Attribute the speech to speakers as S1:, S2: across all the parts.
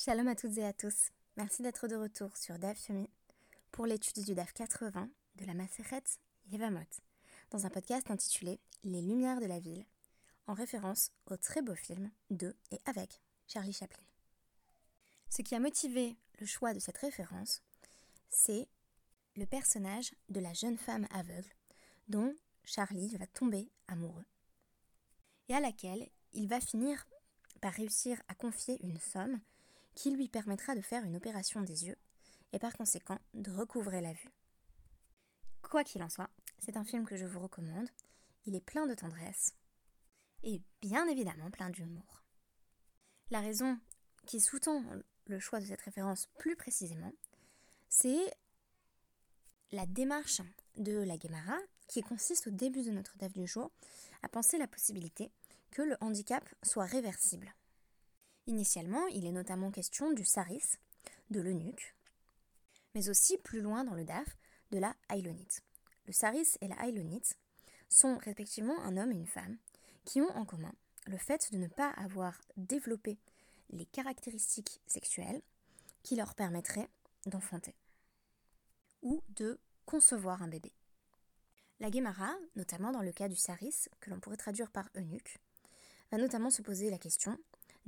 S1: Shalom à toutes et à tous. Merci d'être de retour sur DAF Yomi pour l'étude du DAF 80 de la Maseret Yevamot dans un podcast intitulé Les Lumières de la ville en référence au très beau film de et avec Charlie Chaplin. Ce qui a motivé le choix de cette référence, c'est le personnage de la jeune femme aveugle dont Charlie va tomber amoureux et à laquelle il va finir par réussir à confier une somme qui lui permettra de faire une opération des yeux et par conséquent de recouvrer la vue. Quoi qu'il en soit, c'est un film que je vous recommande. Il est plein de tendresse et bien évidemment plein d'humour. La raison qui sous-tend le choix de cette référence plus précisément, c'est la démarche de la Guémara qui consiste au début de notre DAF du jour à penser la possibilité que le handicap soit réversible. Initialement, il est notamment question du saris, de l'eunuque, mais aussi plus loin dans le DAF, de la haïlonite. Le saris et la haïlonite sont respectivement un homme et une femme qui ont en commun le fait de ne pas avoir développé les caractéristiques sexuelles qui leur permettraient d'enfanter ou de concevoir un bébé. La Guémara, notamment dans le cas du saris, que l'on pourrait traduire par eunuque, va notamment se poser la question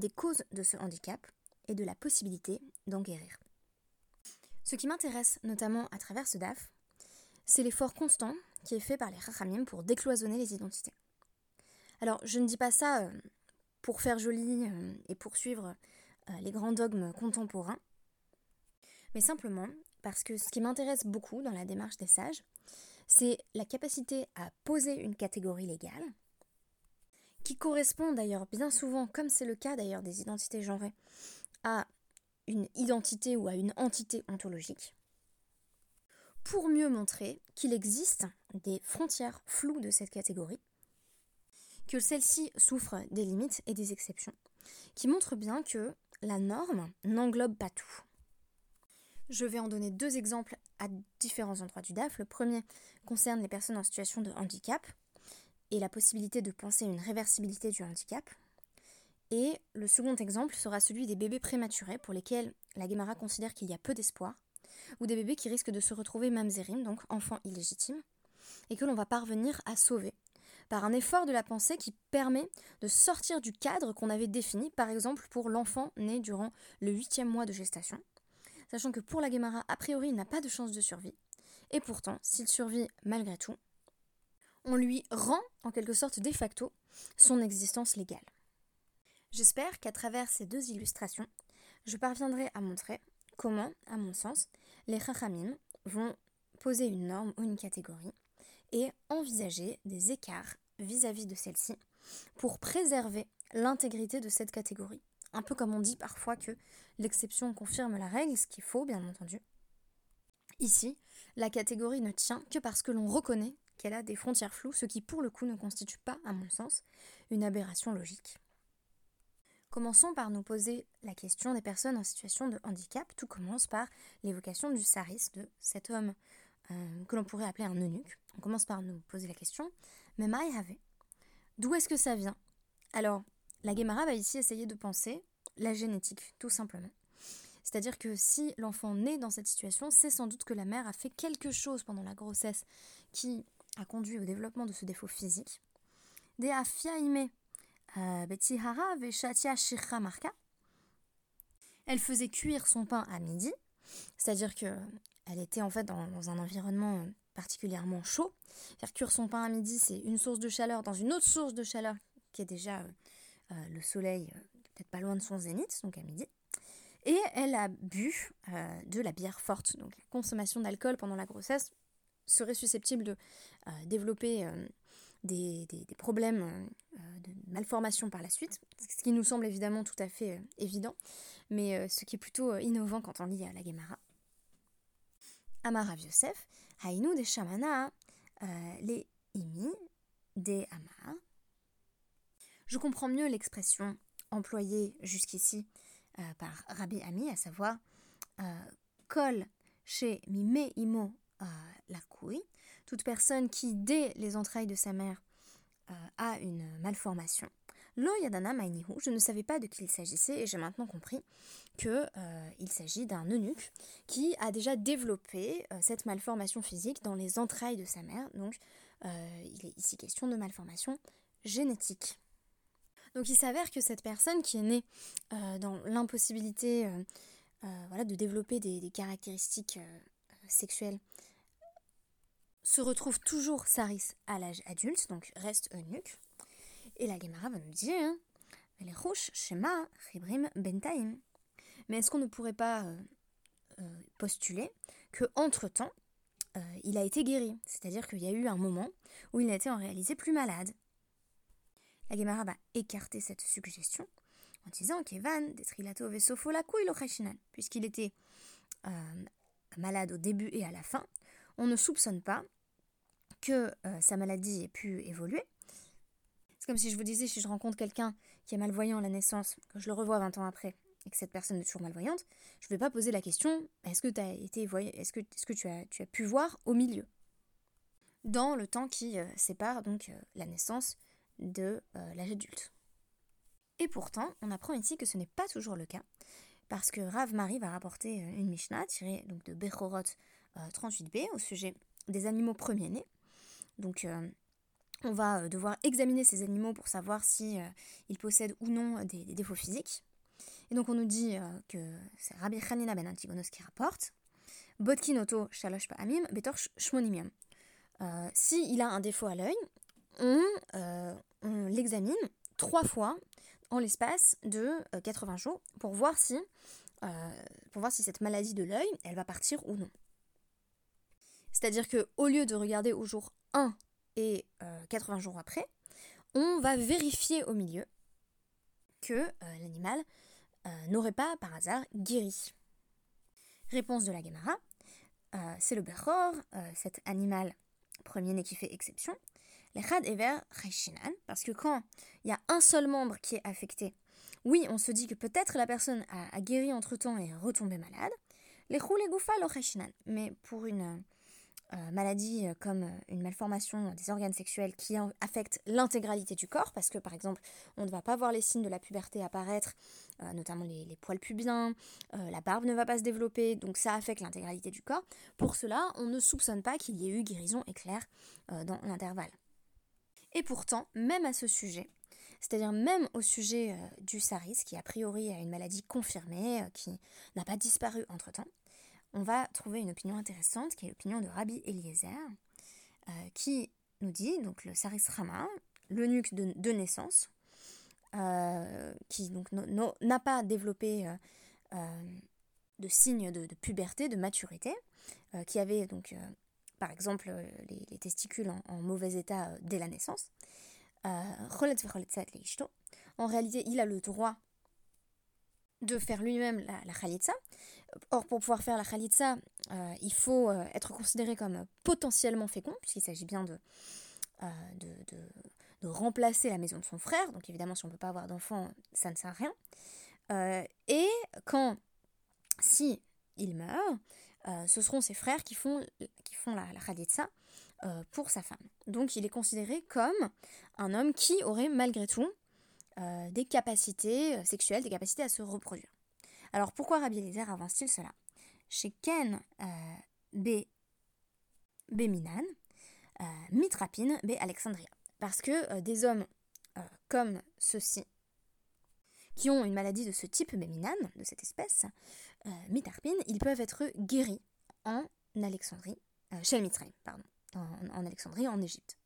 S1: des causes de ce handicap et de la possibilité d'en guérir. Ce qui m'intéresse notamment à travers ce DAF, c'est l'effort constant qui est fait par les Rachamim pour décloisonner les identités. Alors, je ne dis pas ça euh, pour faire joli euh, et poursuivre euh, les grands dogmes contemporains, mais simplement parce que ce qui m'intéresse beaucoup dans la démarche des sages, c'est la capacité à poser une catégorie légale, qui correspond d'ailleurs bien souvent, comme c'est le cas d'ailleurs des identités genrées, à une identité ou à une entité ontologique, pour mieux montrer qu'il existe des frontières floues de cette catégorie, que celle-ci souffre des limites et des exceptions, qui montrent bien que la norme n'englobe pas tout. Je vais en donner deux exemples à différents endroits du DAF. Le premier concerne les personnes en situation de handicap et la possibilité de penser une réversibilité du handicap. Et le second exemple sera celui des bébés prématurés pour lesquels la Guémara considère qu'il y a peu d'espoir, ou des bébés qui risquent de se retrouver mamzerim, donc enfants illégitimes, et que l'on va parvenir à sauver par un effort de la pensée qui permet de sortir du cadre qu'on avait défini, par exemple pour l'enfant né durant le huitième mois de gestation, sachant que pour la Guémara, a priori, il n'a pas de chance de survie. Et pourtant, s'il survit malgré tout, on lui rend, en quelque sorte de facto, son existence légale. J'espère qu'à travers ces deux illustrations, je parviendrai à montrer comment, à mon sens, les chachamim vont poser une norme ou une catégorie et envisager des écarts vis-à-vis de celle-ci pour préserver l'intégrité de cette catégorie. Un peu comme on dit parfois que l'exception confirme la règle, ce qu'il faut bien entendu. Ici, la catégorie ne tient que parce que l'on reconnaît qu'elle a des frontières floues, ce qui pour le coup ne constitue pas, à mon sens, une aberration logique. Commençons par nous poser la question des personnes en situation de handicap. Tout commence par l'évocation du saris, de cet homme euh, que l'on pourrait appeler un eunuque. On commence par nous poser la question, mais avait D'où est-ce que ça vient? Alors, la Guémara va ici essayer de penser la génétique, tout simplement. C'est-à-dire que si l'enfant naît dans cette situation, c'est sans doute que la mère a fait quelque chose pendant la grossesse qui a conduit au développement de ce défaut physique. Euh. Elle faisait cuire son pain à midi, c'est-à-dire que elle était en fait dans, un environnement euh, particulièrement chaud. Faire cuire son pain à midi, c'est une source de chaleur dans une autre source de chaleur qui est déjà euh, le soleil, peut-être pas loin de son zénith, donc à midi. Et elle a bu de la bière forte. Donc consommation d'alcool pendant la grossesse serait susceptible de euh, développer euh, des, problèmes euh, de malformation par la suite, ce qui nous semble évidemment tout à fait évident, mais ce qui est plutôt innovant quand on lit la Gemara. Amara Yosef, Haïnou des Shamana, les Imi des Amar. Je comprends mieux l'expression employée jusqu'ici par Rabbi Ami, à savoir Kol chez Mime Imo la couille. Toute personne qui, dès les entrailles de sa mère, euh, a une malformation, Lo yadana mainihu, je ne savais pas de qui il s'agissait et j'ai maintenant compris qu'il euh, s'agit d'un eunuque qui a déjà développé euh, cette malformation physique dans les entrailles de sa mère. Donc euh, il est ici question de malformation génétique. Donc il s'avère que cette personne qui est née dans l'impossibilité de développer des caractéristiques sexuelles se retrouve toujours Saris à l'âge adulte, donc reste eunuque. Et la Gemara va nous dire les Ribrim, Bentaim. Mais est-ce qu'on ne pourrait pas euh, euh, postuler que entre temps euh, il a été guéri? C'est-à-dire qu'il y a eu un moment où il été en réalité plus malade. La Gemara va écarter cette suggestion en disant qu'Evan, Detrilato Vesofo la puisqu'il était malade au début et à la fin, on ne soupçonne pas que euh, sa maladie ait pu évoluer. C'est comme si je vous disais, si je rencontre quelqu'un qui est malvoyant à la naissance, que je le revois 20 ans après, et que cette personne est toujours malvoyante, je ne vais pas poser la question est-ce que, as été est-ce que, est-ce que tu, as, tu as pu voir au milieu? Dans le temps qui euh, sépare donc euh, la naissance de l'âge adulte. Et pourtant, on apprend ici que ce n'est pas toujours le cas, parce que Rav Marie va rapporter une Mishnah tirée donc, de Bechorot 38b au sujet des animaux premiers-nés. Donc euh, on va euh, devoir examiner ces animaux pour savoir si euh, ils possèdent ou non des, défauts physiques. Et donc on nous dit que c'est Rabbi Hanina ben Antigonos qui rapporte Botkinoto shalosh pa'amim betor shmonimium. si il a un défaut à l'œil, on, l'examine trois fois en l'espace de 80 jours pour voir si pour voir si cette maladie de l'œil, elle va partir ou non. C'est-à-dire que au lieu de regarder au jour 1 et 80 euh, jours après, on va vérifier au milieu que euh, l'animal euh, n'aurait pas par hasard guéri. Réponse de la Gemara, c'est le Bechor, cet animal premier-né qui fait exception. Les Khad Ever parce que quand il y a un seul membre qui est affecté, oui, on se dit que peut-être la personne a, guéri entre temps et est retombée malade. Les Khou Goufa lo mais pour une euh, maladie euh, comme euh, une malformation des organes sexuels qui affecte l'intégralité du corps, parce que par exemple, on ne va pas voir les signes de la puberté apparaître, notamment les, poils pubiens, la barbe ne va pas se développer, donc ça affecte l'intégralité du corps. Pour cela, on ne soupçonne pas qu'il y ait eu guérison éclair dans l'intervalle. Et pourtant, même à ce sujet, c'est-à-dire même au sujet du SARIS, qui a priori a une maladie confirmée, qui n'a pas disparu entre-temps, on va trouver une opinion intéressante qui est l'opinion de Rabbi Eliezer, euh, qui nous dit, donc le Saris Rama, l'eunuque de, de, naissance, euh, qui donc n'a pas développé euh, de signes de, puberté, de maturité, qui avait donc par exemple les, testicules en, mauvais état dès la naissance. En réalité, il a le droit de faire lui-même la, la khalitsa. Or, pour pouvoir faire la khalitsa, euh, il faut euh, être considéré comme potentiellement fécond, puisqu'il s'agit bien de, euh, de, remplacer la maison de son frère. Donc, évidemment, si on ne peut pas avoir d'enfant, ça ne sert à rien. et quand, si il meurt, ce seront ses frères qui font, qui font la, la pour sa femme. Donc, il est considéré comme un homme qui aurait malgré tout des capacités sexuelles, des capacités à se reproduire. Alors pourquoi Rabbi Eliezer avance-t-il cela? Chez Ken euh, B. Minan, Mitrapin B. Alexandria. Parce que des hommes comme ceux-ci, qui ont une maladie de ce type, Béminan, de cette espèce, Mitrapin, ils peuvent être guéris en Alexandrie, chez Mitraim, pardon, en Alexandrie, en Égypte.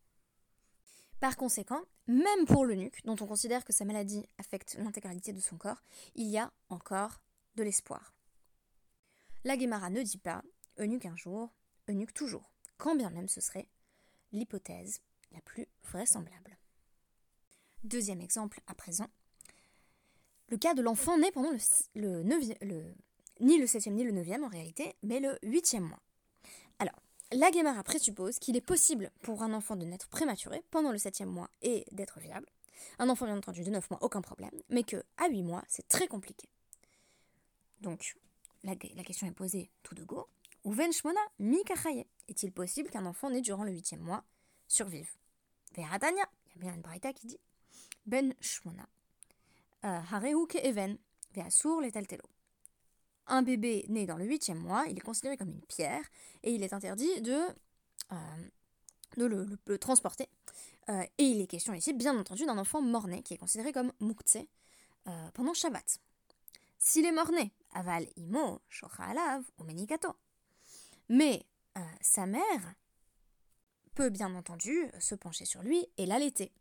S1: Par conséquent, même pour l'eunuque, dont on considère que sa maladie affecte l'intégralité de son corps, il y a encore de l'espoir. La Guémara ne dit pas eunuque un jour, eunuque toujours, quand bien même ce serait l'hypothèse la plus vraisemblable. Deuxième exemple à présent, le cas de l'enfant né pendant le, ni le septième ni le neuvième en réalité, mais le huitième mois. Alors, la Guémara présuppose qu'il est possible pour un enfant de naître prématuré pendant le septième mois et d'être viable. Un enfant bien entendu de 9 mois, aucun problème, mais que à 8 mois, c'est très compliqué. Donc, la, question est posée tout de go. Uven shmona mi Est-il possible qu'un enfant né durant le huitième mois survive? Veratania, il y a bien une braïta qui dit ben shmona. Hareu even, ve'asur letaltelo. Un bébé né dans le huitième mois, il est considéré comme une pierre et il est interdit de, de le, transporter. et il est question ici, bien entendu, d'un enfant mort-né qui est considéré comme mukhtse pendant Shabbat. S'il est mort-né, aval imo, ou. Mais sa mère peut bien entendu se pencher sur lui et l'allaiter.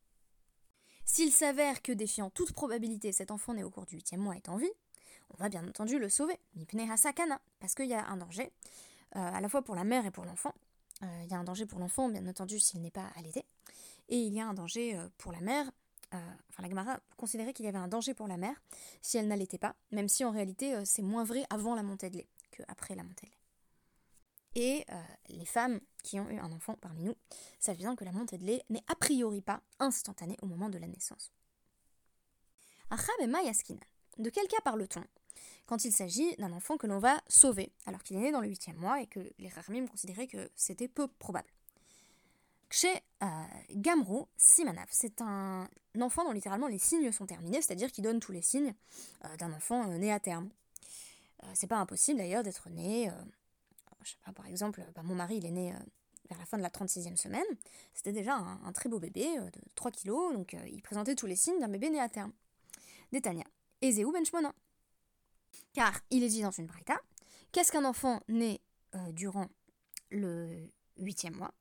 S1: S'il s'avère que, défiant toute probabilité, cet enfant né au cours du huitième mois est en vie, on va bien entendu le sauver, sakana, parce qu'il y a un danger, euh, à la fois pour la mère et pour l'enfant. Euh, il y a un danger pour l'enfant, bien entendu, s'il n'est pas allaité, et il y a un danger euh, pour la mère. Enfin, la Gemara considérait qu'il y avait un danger pour la mère si elle n'allaitait pas, même si en réalité c'est moins vrai avant la montée de lait qu'après la montée de lait. Et euh, les femmes qui ont eu un enfant parmi nous savent bien que la montée de lait n'est a priori pas instantanée au moment de la naissance. De quel cas parle-t-on quand il s'agit d'un enfant que l'on va sauver alors qu'il est né dans le huitième mois et que les Rarmim considéraient que c'était peu probable? Chez euh, Gamro Simanav, c'est un enfant dont littéralement les signes sont terminés, c'est-à-dire qu'il donne tous les signes euh, d'un enfant né à terme. c'est pas impossible d'ailleurs d'être né je sais pas, par exemple, bah, mon mari, il est né euh, vers la fin de la 36e semaine. C'était déjà un, très beau bébé euh, de 3 kilos, donc euh, il présentait tous les signes d'un bébé né à terme. Détania. Ezeu Benchmona. Car il est dit dans une braïta, qu'est-ce qu'un enfant né durant le huitième mois?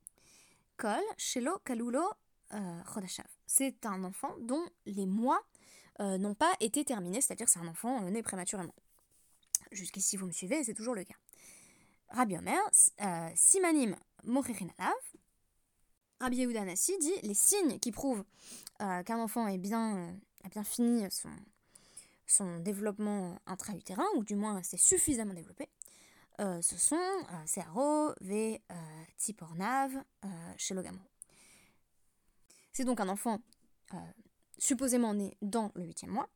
S1: Kalulo, Rodashav. C'est un enfant dont les mois n'ont pas été terminés, c'est-à-dire c'est un enfant né prématurément. Jusqu'ici, vous me suivez, c'est toujours le cas. Rabbi Omer, euh, Simanim Alav. Rabbi Yehuda dit les signes qui prouvent euh, qu'un enfant est bien, euh, a bien fini son, son développement intra-utérin, ou du moins c'est suffisamment développé, ce sont Searo, V, Tipornav, chez C'est donc un enfant supposément né dans le huitième mois,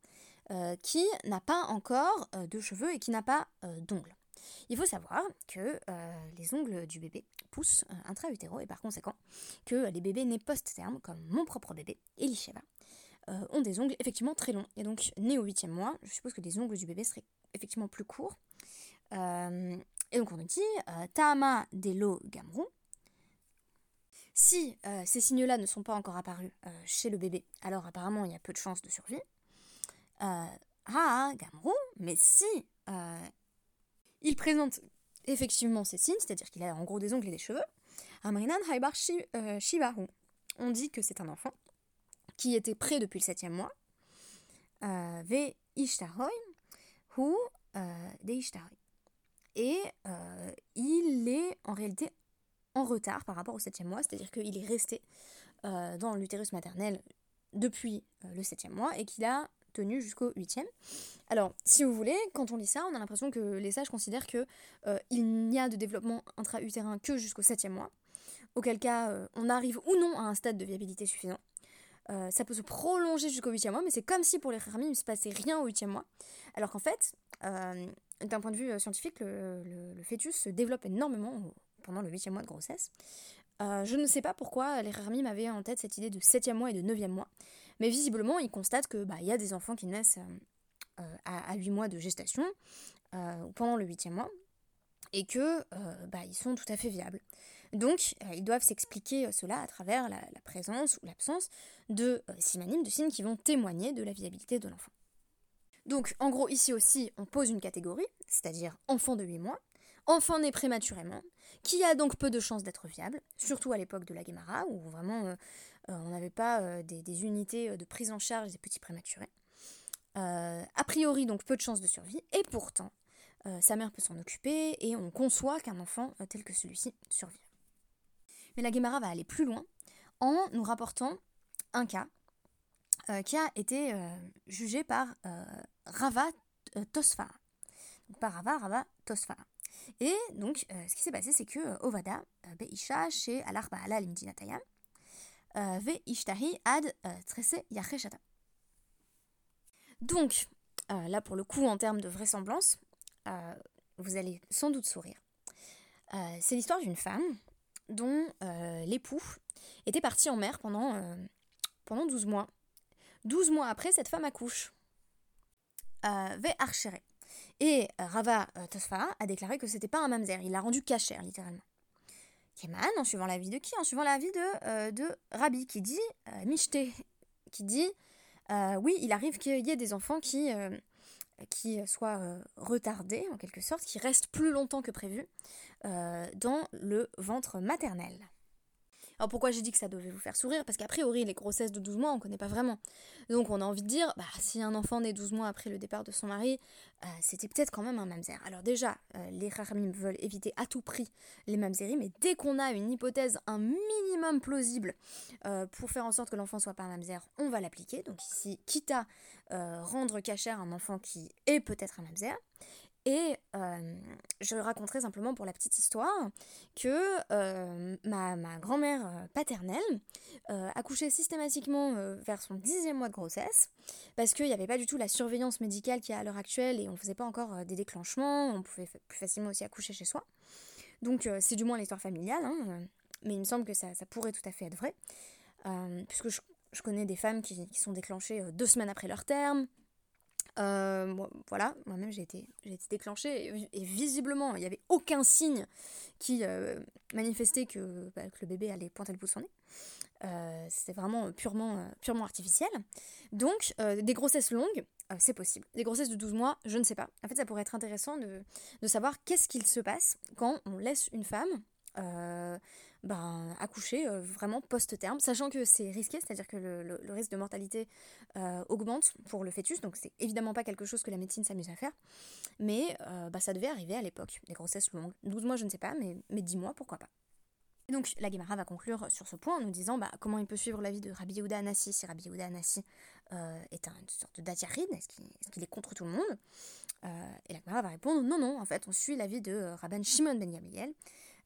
S1: qui n'a pas encore de cheveux et qui n'a pas d'ongles. Il faut savoir que euh, les ongles du bébé poussent euh, intra-utéro et par conséquent que les bébés nés post-terme, comme mon propre bébé, Elisheva, euh, ont des ongles effectivement très longs. Et donc, nés au huitième mois, je suppose que les ongles du bébé seraient effectivement plus courts. et donc on nous dit Tama Delo Gamrou. Si ces signes-là ne sont pas encore apparus chez le bébé, alors apparemment il y a peu de chances de survie. Ah, Gamrou, mais si il présente effectivement ces signes, c'est-à-dire qu'il a en gros des ongles et des cheveux. Amrinan Haibar euh, Shivahu. On dit que c'est un enfant qui était prêt depuis le septième mois. Euh, ou euh, Et il est en réalité en retard par rapport au septième mois, c'est-à-dire qu'il est resté dans l'utérus maternel depuis le septième mois et qu'il a tenu jusqu'au huitième. Alors, si vous voulez, quand on lit ça, on a l'impression que les sages considèrent que euh, il n'y a de développement intra-utérin que jusqu'au septième mois, auquel cas euh, on arrive ou non à un stade de viabilité suffisant. Euh, ça peut se prolonger jusqu'au huitième mois, mais c'est comme si pour les Khamim il ne se passait rien au huitième mois. Alors qu'en fait, d'un point de vue scientifique, le, fœtus se développe énormément pendant le huitième mois de grossesse. je ne sais pas pourquoi les Khamim avaient en tête cette idée de septième mois et de neuvième mois. Mais visiblement, ils constatent qu'il bah, y a des enfants qui naissent euh, euh, à, 8 mois de gestation, euh, pendant le 8e mois, et que bah, sont tout à fait viables. Donc, ils doivent s'expliquer cela à travers la, présence ou l'absence de simanimes, de signes qui vont témoigner de la viabilité de l'enfant. Donc, en gros, ici aussi, on pose une catégorie, c'est-à-dire enfant de 8 mois, enfant né prématurément, qui a donc peu de chances d'être viable, surtout à l'époque de la Guémara, où vraiment euh, on n'avait pas euh, des, unités euh, de prise en charge des petits prématurés. a priori, donc peu de chances de survie, et pourtant, sa mère peut s'en occuper, et on conçoit qu'un enfant tel que celui-ci survive. Mais la Guémara va aller plus loin en nous rapportant un cas qui a été jugé par Rava Tosfara. par Rava, Rava Tosfara. Et donc, ce qui s'est passé, c'est que Ovada, Beisha, chez Alarba Ala Limdinatayam, euh, ad euh, Donc, euh, là pour le coup, en termes de vraisemblance, vous allez sans doute sourire. c'est l'histoire d'une femme dont l'époux était parti en mer pendant, pendant 12 mois 12 mois après, cette femme accouche. Euh, Archere. Et euh, Rava euh, Tosfa a déclaré que c'était pas un mamzer, il l'a rendu cachère, littéralement. Keman, en suivant l'avis de qui? En suivant l'avis de, euh, de Rabbi, qui dit, Mishte, qui dit, oui, il arrive qu'il y ait des enfants qui, qui soient retardés, en quelque sorte, qui restent plus longtemps que prévu dans le ventre maternel. Alors pourquoi j'ai dit que ça devait vous faire sourire Parce qu'a priori, les grossesses de 12 mois, on ne connaît pas vraiment. Donc on a envie de dire, bah, si un enfant naît 12 mois après le départ de son mari, euh, c'était peut-être quand même un mamzer. Alors déjà, euh, les rachamim veulent éviter à tout prix les mamzeries, mais dès qu'on a une hypothèse un minimum plausible euh, pour faire en sorte que l'enfant soit pas un mamzer, on va l'appliquer. Donc ici, quitte à rendre cachère un enfant qui est peut-être un mamzer, et euh, je raconterai simplement pour la petite histoire que euh, ma, grand-mère euh, paternelle accouchait systématiquement vers son dixième mois de grossesse parce qu'il n'y avait pas du tout la surveillance médicale qu'il y a à l'heure actuelle et on ne faisait pas encore des déclenchements, on pouvait plus facilement aussi accoucher chez soi. Donc c'est du moins l'histoire familiale, hein, mais il me semble que ça, pourrait tout à fait être vrai, puisque je, connais des femmes qui sont déclenchées deux semaines après leur terme, euh, voilà, moi-même j'ai été, j'ai été déclenchée et, visiblement il n'y avait aucun signe qui euh, manifestait que, bah, que, le bébé allait pointer le bout de son nez. Euh, c'était vraiment purement, purement artificiel. Donc des grossesses longues, c'est possible. Des grossesses de 12 mois, je ne sais pas. En fait ça pourrait être intéressant de, de savoir qu'est-ce qu'il se passe quand on laisse une femme ben, accoucher euh, vraiment post-terme, sachant que c'est risqué, c'est-à-dire que le, risque de mortalité euh, augmente pour le fœtus, donc c'est évidemment pas quelque chose que la médecine s'amuse à faire, mais euh, bah, ça devait arriver à l'époque, des grossesses longues. 12 mois, je ne sais pas, mais, mais 10 mois, pourquoi pas. Et donc la Guémara va conclure sur ce point en nous disant bah, comment il peut suivre l'avis de Rabbi Yehuda Anassi si Rabbi Yehuda Anassi est une sorte de est-ce qu'il est, contre tout le monde? Et la Guémara va répondre non, non, en fait on suit l'avis de Rabban Shimon Ben Gamliel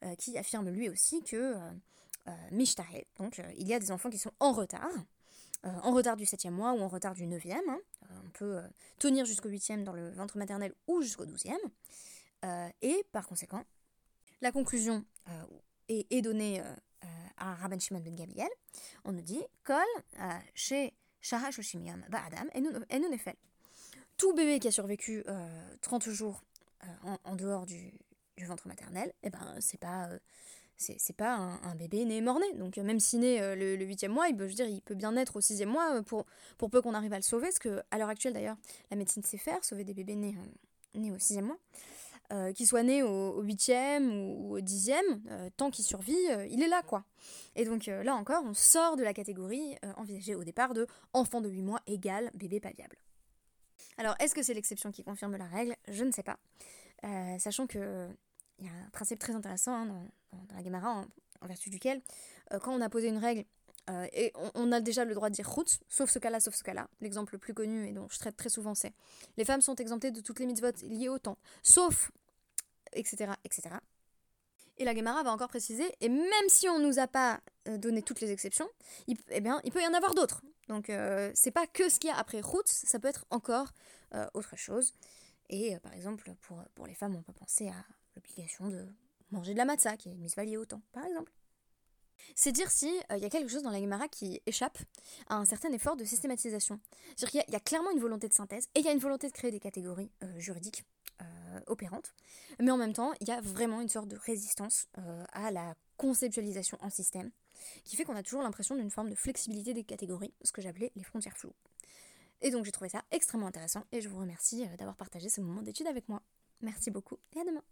S1: euh, qui affirme lui aussi que euh, euh, Mishtare, donc il y a des enfants qui sont en retard, en retard du 7e mois ou en retard du 9e. Hein. on peut tenir jusqu'au 8e dans le ventre maternel ou jusqu'au 12e. et par conséquent, la conclusion est, donnée à Rabban Shimon ben Gabriel. On nous dit Kol chez Sharash Ba'adam et nous Tout bébé qui a survécu 30 jours en, dehors du, du ventre maternel, et eh ben c'est pas euh, c'est pas un, bébé né mort-né. Donc euh, même s'il naît euh, le huitième mois, il peut, je dire, il peut bien naître au sixième mois pour, pour peu qu'on arrive à le sauver. Parce que à l'heure actuelle d'ailleurs, la médecine sait faire, sauver des bébés nés, nés au sixième mois. Euh, qu'il soit né au huitième ou, au dixième, tant qu'il survit, il est là quoi. Et donc là encore, on sort de la catégorie envisagée au départ de enfant de 8 mois égale bébé pas viable. Alors est-ce que c'est l'exception qui confirme la règle? Je ne sais pas. sachant que il y a un principe très intéressant hein, dans, la Gemara, en, vertu duquel, euh, quand on a posé une règle, euh, et on, a déjà le droit de dire route, sauf ce cas-là, sauf ce cas-là. L'exemple le plus connu et dont je traite très souvent, c'est les femmes sont exemptées de toutes les mitzvot liées au temps, sauf, etc., etc. Et la Gemara va encore préciser, et même si on nous a pas euh, donné toutes les exceptions, il, eh bien, il peut y en avoir d'autres. Donc, c'est pas que ce qu'il y a après route, ça peut être encore autre chose. Et par exemple, pour, pour les femmes, on peut penser à l'obligation de manger de la matzah, qui est mise valier au temps, par exemple. C'est dire si il euh, y a quelque chose dans la Gemara qui échappe à un certain effort de systématisation. C'est-à-dire qu'il y, a clairement une volonté de synthèse et il y a une volonté de créer des catégories euh, juridiques euh, opérantes, mais en même temps, il y a vraiment une sorte de résistance à la conceptualisation en système qui fait qu'on a toujours l'impression d'une forme de flexibilité des catégories, ce que j'appelais les frontières floues. Et donc j'ai trouvé ça extrêmement intéressant et je vous remercie d'avoir partagé ce moment d'étude avec moi. Merci beaucoup et à demain